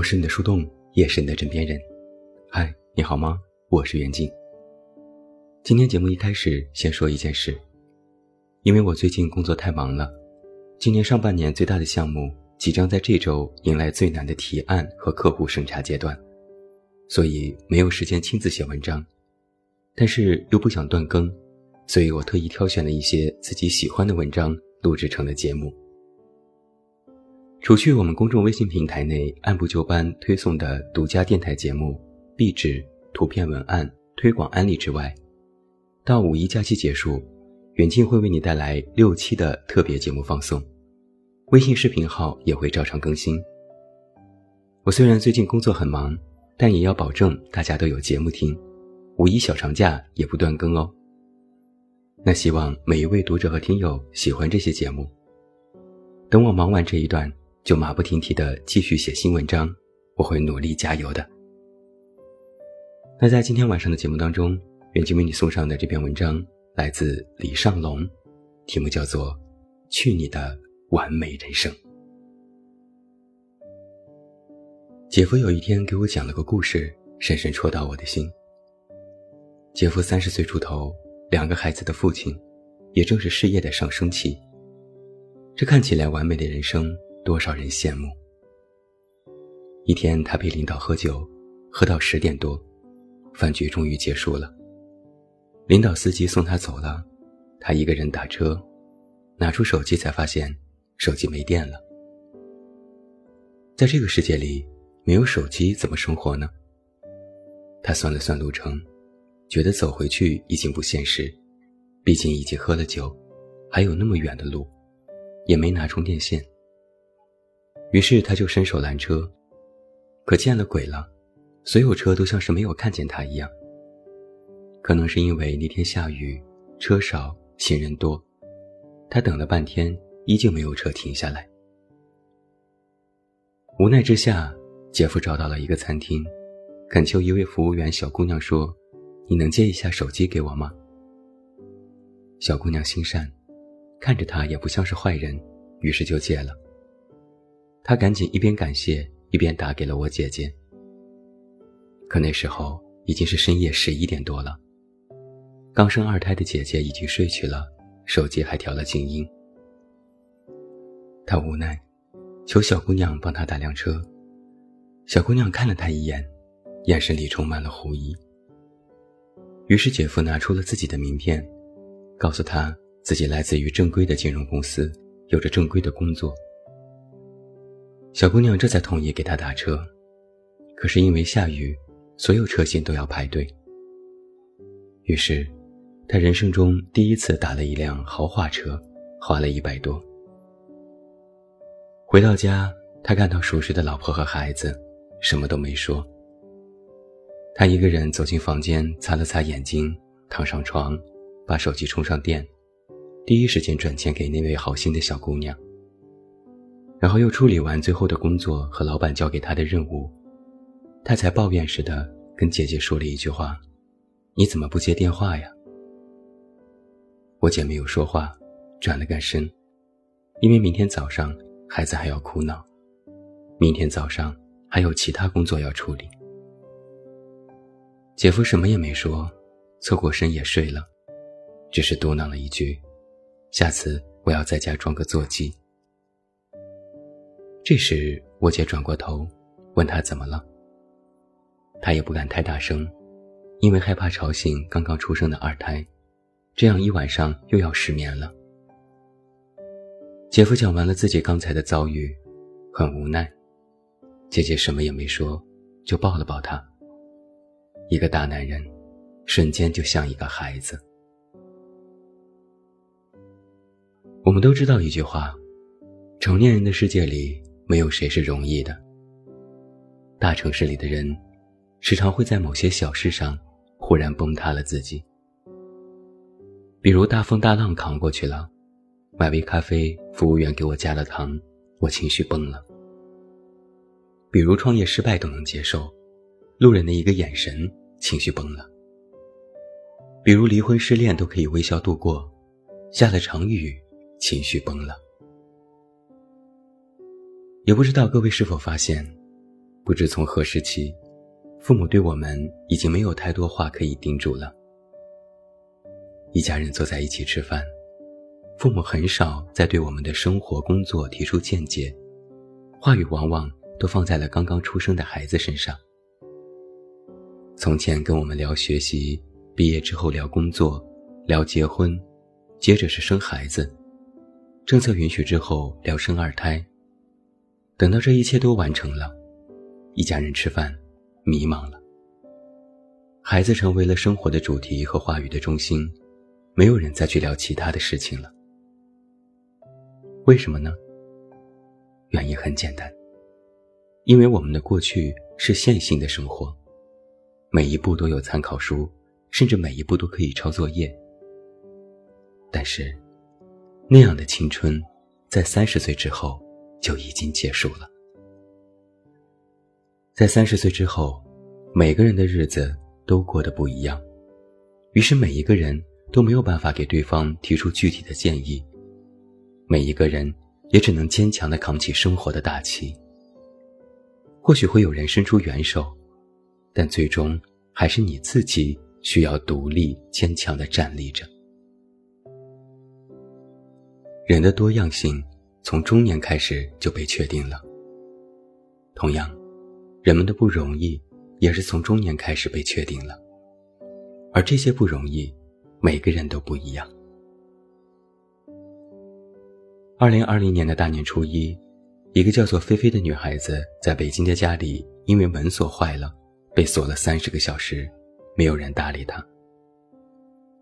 我是你的树洞，也是你的枕边人。嗨，你好吗？我是袁静。今天节目一开始先说一件事，因为我最近工作太忙了，今年上半年最大的项目即将在这周迎来最难的提案和客户审查阶段，所以没有时间亲自写文章，但是又不想断更，所以我特意挑选了一些自己喜欢的文章录制成了节目。除去我们公众微信平台内按部就班推送的独家电台节目、壁纸、图片文案、推广案例之外，到五一假期结束，远近会为你带来六期的特别节目放送，微信视频号也会照常更新。我虽然最近工作很忙，但也要保证大家都有节目听，五一小长假也不断更哦。那希望每一位读者和听友喜欢这些节目。等我忙完这一段。就马不停蹄的继续写新文章，我会努力加油的。那在今天晚上的节目当中，远近为你送上的这篇文章来自李尚龙，题目叫做《去你的完美人生》。姐夫有一天给我讲了个故事，深深戳到我的心。姐夫三十岁出头，两个孩子的父亲，也正是事业的上升期。这看起来完美的人生。多少人羡慕。一天，他陪领导喝酒，喝到十点多，饭局终于结束了。领导司机送他走了，他一个人打车，拿出手机才发现手机没电了。在这个世界里，没有手机怎么生活呢？他算了算路程，觉得走回去已经不现实，毕竟已经喝了酒，还有那么远的路，也没拿充电线。于是他就伸手拦车，可见了鬼了，所有车都像是没有看见他一样。可能是因为那天下雨，车少，行人多，他等了半天，依旧没有车停下来。无奈之下，姐夫找到了一个餐厅，恳求一位服务员小姑娘说：“你能借一下手机给我吗？”小姑娘心善，看着他也不像是坏人，于是就借了。他赶紧一边感谢一边打给了我姐姐。可那时候已经是深夜十一点多了，刚生二胎的姐姐已经睡去了，手机还调了静音。他无奈，求小姑娘帮他打辆车。小姑娘看了他一眼，眼神里充满了狐疑。于是姐夫拿出了自己的名片，告诉他自己来自于正规的金融公司，有着正规的工作。小姑娘这才同意给他打车，可是因为下雨，所有车型都要排队。于是，他人生中第一次打了一辆豪华车，花了一百多。回到家，他看到熟睡的老婆和孩子，什么都没说。他一个人走进房间，擦了擦眼睛，躺上床，把手机充上电，第一时间转钱给那位好心的小姑娘。然后又处理完最后的工作和老板交给他的任务，他才抱怨似的跟姐姐说了一句话：“你怎么不接电话呀？”我姐没有说话，转了个身，因为明天早上孩子还要哭闹，明天早上还有其他工作要处理。姐夫什么也没说，侧过身也睡了，只是嘟囔了一句：“下次我要在家装个座机。”这时，我姐转过头，问他怎么了。他也不敢太大声，因为害怕吵醒刚刚出生的二胎，这样一晚上又要失眠了。姐夫讲完了自己刚才的遭遇，很无奈。姐姐什么也没说，就抱了抱他。一个大男人，瞬间就像一个孩子。我们都知道一句话：成年人的世界里。没有谁是容易的。大城市里的人，时常会在某些小事上忽然崩塌了自己。比如大风大浪扛过去了，买杯咖啡，服务员给我加了糖，我情绪崩了。比如创业失败都能接受，路人的一个眼神，情绪崩了。比如离婚失恋都可以微笑度过，下了场雨，情绪崩了。也不知道各位是否发现，不知从何时起，父母对我们已经没有太多话可以叮嘱了。一家人坐在一起吃饭，父母很少再对我们的生活、工作提出见解，话语往往都放在了刚刚出生的孩子身上。从前跟我们聊学习，毕业之后聊工作，聊结婚，接着是生孩子，政策允许之后聊生二胎。等到这一切都完成了，一家人吃饭，迷茫了。孩子成为了生活的主题和话语的中心。没有人再去聊其他的事情了，为什么呢？原因很简单，因为我们的过去是线性的生活，每一步都有参考书，甚至每一步都可以抄作业。但是，那样的青春，在三十岁之后就已经结束了。在三十岁之后，每个人的日子都过得不一样，于是每一个人。都没有办法给对方提出具体的建议，每一个人也只能坚强地扛起生活的大旗。或许会有人伸出援手，但最终还是你自己需要独立坚强地站立着。人的多样性从中年开始就被确定了，同样，人们的不容易也是从中年开始被确定了，而这些不容易。每个人都不一样。二零二零年的大年初一，一个叫做菲菲的女孩子在北京的家里，因为门锁坏了，被锁了三十个小时，没有人搭理她。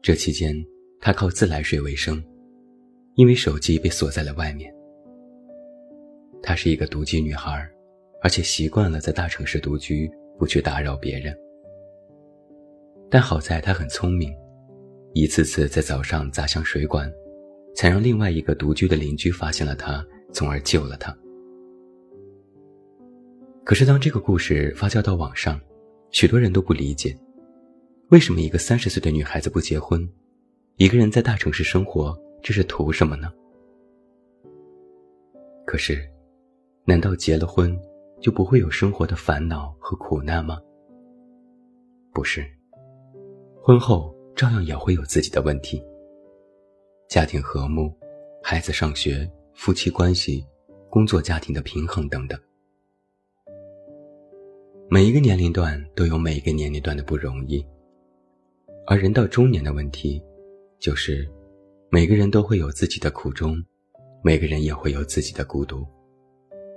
这期间，她靠自来水为生，因为手机被锁在了外面。她是一个独居女孩，而且习惯了在大城市独居，不去打扰别人。但好在她很聪明。一次次在早上砸向水管，才让另外一个独居的邻居发现了她，从而救了她。可是，当这个故事发酵到网上，许多人都不理解，为什么一个三十岁的女孩子不结婚，一个人在大城市生活，这是图什么呢？可是，难道结了婚就不会有生活的烦恼和苦难吗？不是，婚后。照样也会有自己的问题。家庭和睦、孩子上学、夫妻关系、工作家庭的平衡等等。每一个年龄段都有每一个年龄段的不容易，而人到中年的问题，就是每个人都会有自己的苦衷，每个人也会有自己的孤独，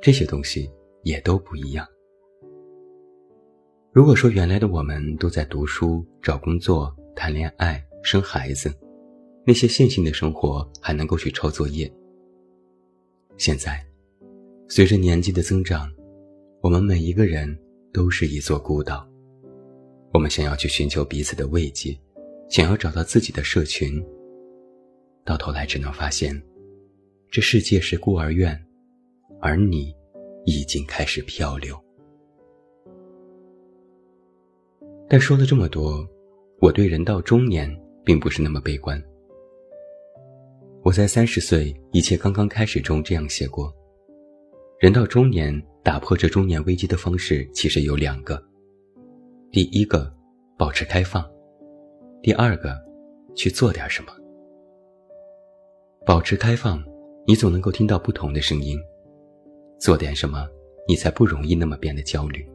这些东西也都不一样。如果说原来的我们都在读书、找工作，谈恋爱、生孩子，那些线性的生活还能够去抄作业。现在，随着年纪的增长，我们每一个人都是一座孤岛。我们想要去寻求彼此的慰藉，想要找到自己的社群，到头来只能发现，这世界是孤儿院，而你已经开始漂流。但说了这么多。我对人到中年并不是那么悲观。我在三十岁一切刚刚开始中这样写过：人到中年，打破这中年危机的方式其实有两个。第一个，保持开放；第二个，去做点什么。保持开放，你总能够听到不同的声音；做点什么，你才不容易那么变得焦虑。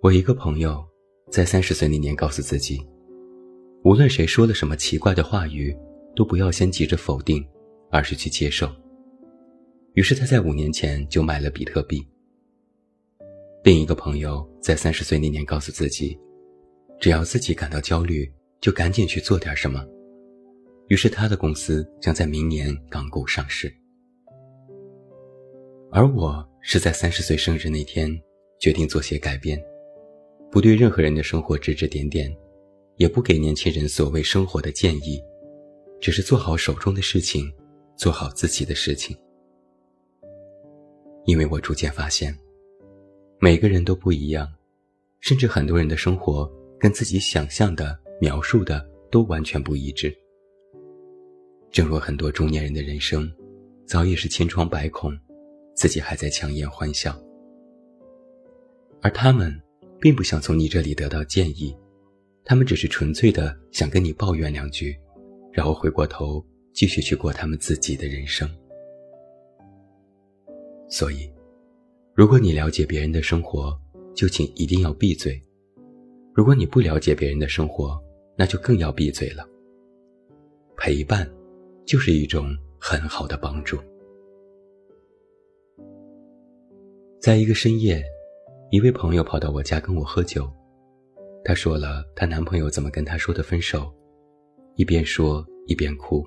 我一个朋友。在三十岁那年，告诉自己，无论谁说了什么奇怪的话语，都不要先急着否定，而是去接受。于是他在五年前就买了比特币。另一个朋友在三十岁那年告诉自己，只要自己感到焦虑，就赶紧去做点什么。于是他的公司将在明年港股上市。而我是在三十岁生日那天决定做些改变。不对任何人的生活指指点点，也不给年轻人所谓生活的建议，只是做好手中的事情，做好自己的事情。因为我逐渐发现，每个人都不一样，甚至很多人的生活跟自己想象的、描述的都完全不一致。正如很多中年人的人生，早已是千疮百孔，自己还在强颜欢笑。而他们并不想从你这里得到建议，他们只是纯粹的想跟你抱怨两句，然后回过头继续去过他们自己的人生。所以，如果你了解别人的生活，就请一定要闭嘴；如果你不了解别人的生活，那就更要闭嘴了。陪伴，就是一种很好的帮助。在一个深夜，一位朋友跑到我家跟我喝酒，她说了她男朋友怎么跟她说的分手，一边说一边哭。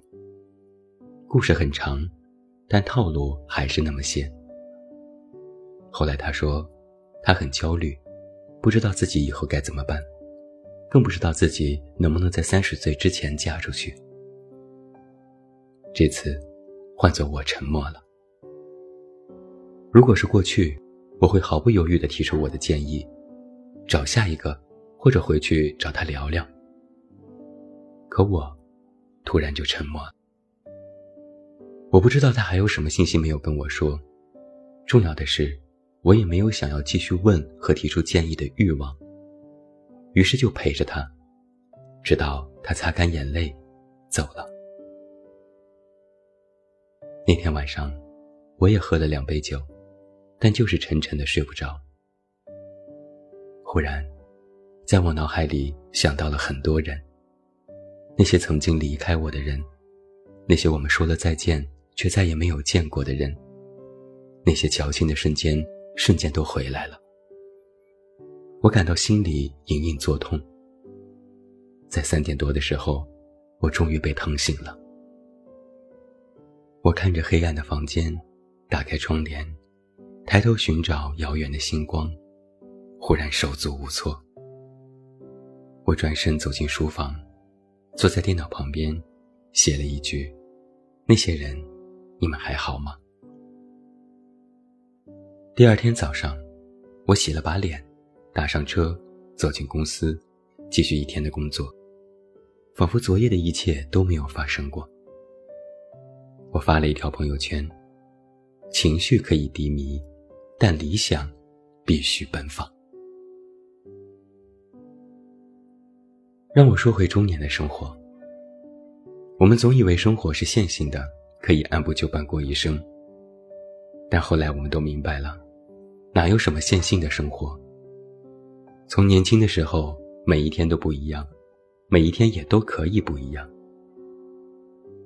故事很长，但套路还是那么些。后来她说，她很焦虑，不知道自己以后该怎么办，更不知道自己能不能在三十岁之前嫁出去。这次，换做我沉默了。如果是过去，我会毫不犹豫地提出我的建议，找下一个，或者回去找他聊聊。可我，突然就沉默了。我不知道他还有什么信息没有跟我说。重要的是，我也没有想要继续问和提出建议的欲望。于是就陪着他，直到他擦干眼泪，走了。那天晚上，我也喝了两杯酒，但就是沉沉的睡不着。忽然，在我脑海里想到了很多人，那些曾经离开我的人，那些我们说了再见却再也没有见过的人，那些矫情的瞬间，瞬间都回来了。我感到心里隐隐作痛。在三点多的时候，我终于被疼醒了。我看着黑暗的房间，打开窗帘，抬头寻找遥远的星光，忽然手足无措。我转身走进书房，坐在电脑旁边，写了一句：“那些人，你们还好吗？”第二天早上，我洗了把脸，打上车，走进公司，继续一天的工作，仿佛昨夜的一切都没有发生过。我发了一条朋友圈：“情绪可以低迷，但理想必须奔放。”让我说回中年的生活。我们总以为生活是线性的，可以按部就班过一生。但后来我们都明白了，哪有什么线性的生活？从年轻的时候，每一天都不一样，每一天也都可以不一样。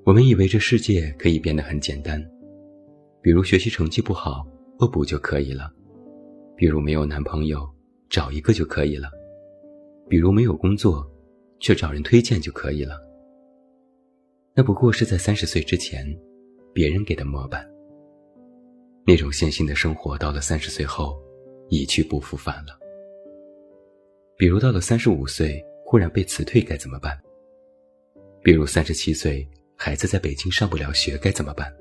我们以为这世界可以变得很简单，比如学习成绩不好，恶补就可以了；比如没有男朋友，找一个就可以了；比如没有工作，却找人推荐就可以了。那不过是在三十岁之前，别人给的模板。那种线性的生活，到了三十岁后，一去不复返了。比如到了三十五岁，忽然被辞退该怎么办？比如三十七岁。孩子在北京上不了学该怎么办？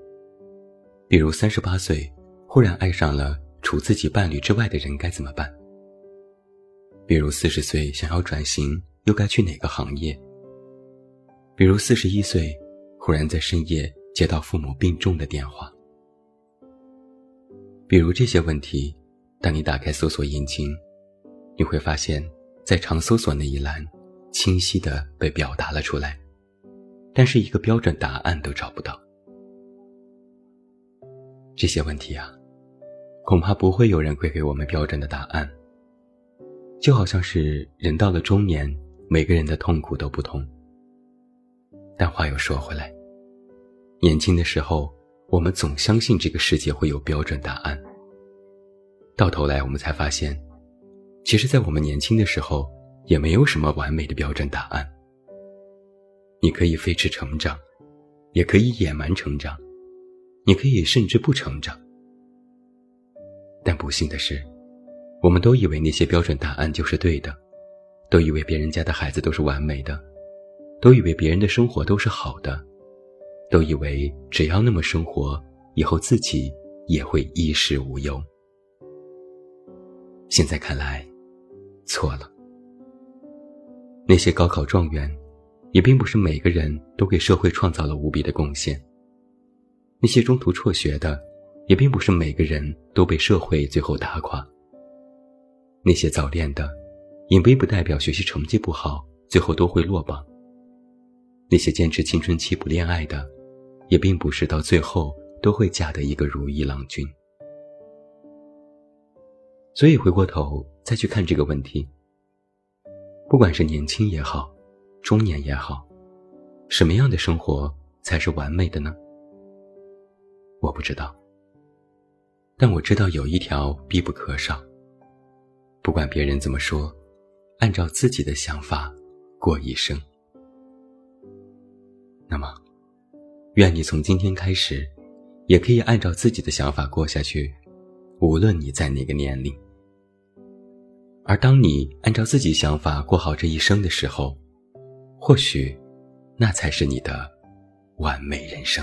比如三十八岁忽然爱上了除自己伴侣之外的人该怎么办？比如四十岁想要转型又该去哪个行业？比如四十一岁忽然在深夜接到父母病重的电话？比如这些问题，当你打开搜索引擎，你会发现在常搜索那一栏，清晰的被表达了出来。但是一个标准答案都找不到，这些问题啊，恐怕不会有人会给我们标准的答案。就好像是人到了中年，每个人的痛苦都不同。但话又说回来，年轻的时候，我们总相信这个世界会有标准答案。到头来，我们才发现，其实，在我们年轻的时候，也没有什么完美的标准答案。你可以飞驰成长，也可以野蛮成长，你可以甚至不成长。但不幸的是，我们都以为那些标准答案就是对的，都以为别人家的孩子都是完美的，都以为别人的生活都是好的，都以为只要那么生活，以后自己也会衣食无忧。现在看来，错了。那些高考状元。也并不是每个人都给社会创造了无比的贡献。那些中途辍学的，也并不是每个人都被社会最后打垮。那些早恋的，也并不代表学习成绩不好，最后都会落榜。那些坚持青春期不恋爱的，也并不是到最后都会嫁得一个如意郎君。所以回过头再去看这个问题，不管是年轻也好，中年也好，什么样的生活才是完美的呢？我不知道。但我知道有一条必不可少。不管别人怎么说，按照自己的想法过一生。那么，愿你从今天开始，也可以按照自己的想法过下去，无论你在哪个年龄。而当你按照自己想法过好这一生的时候，或许，那才是你的完美人生。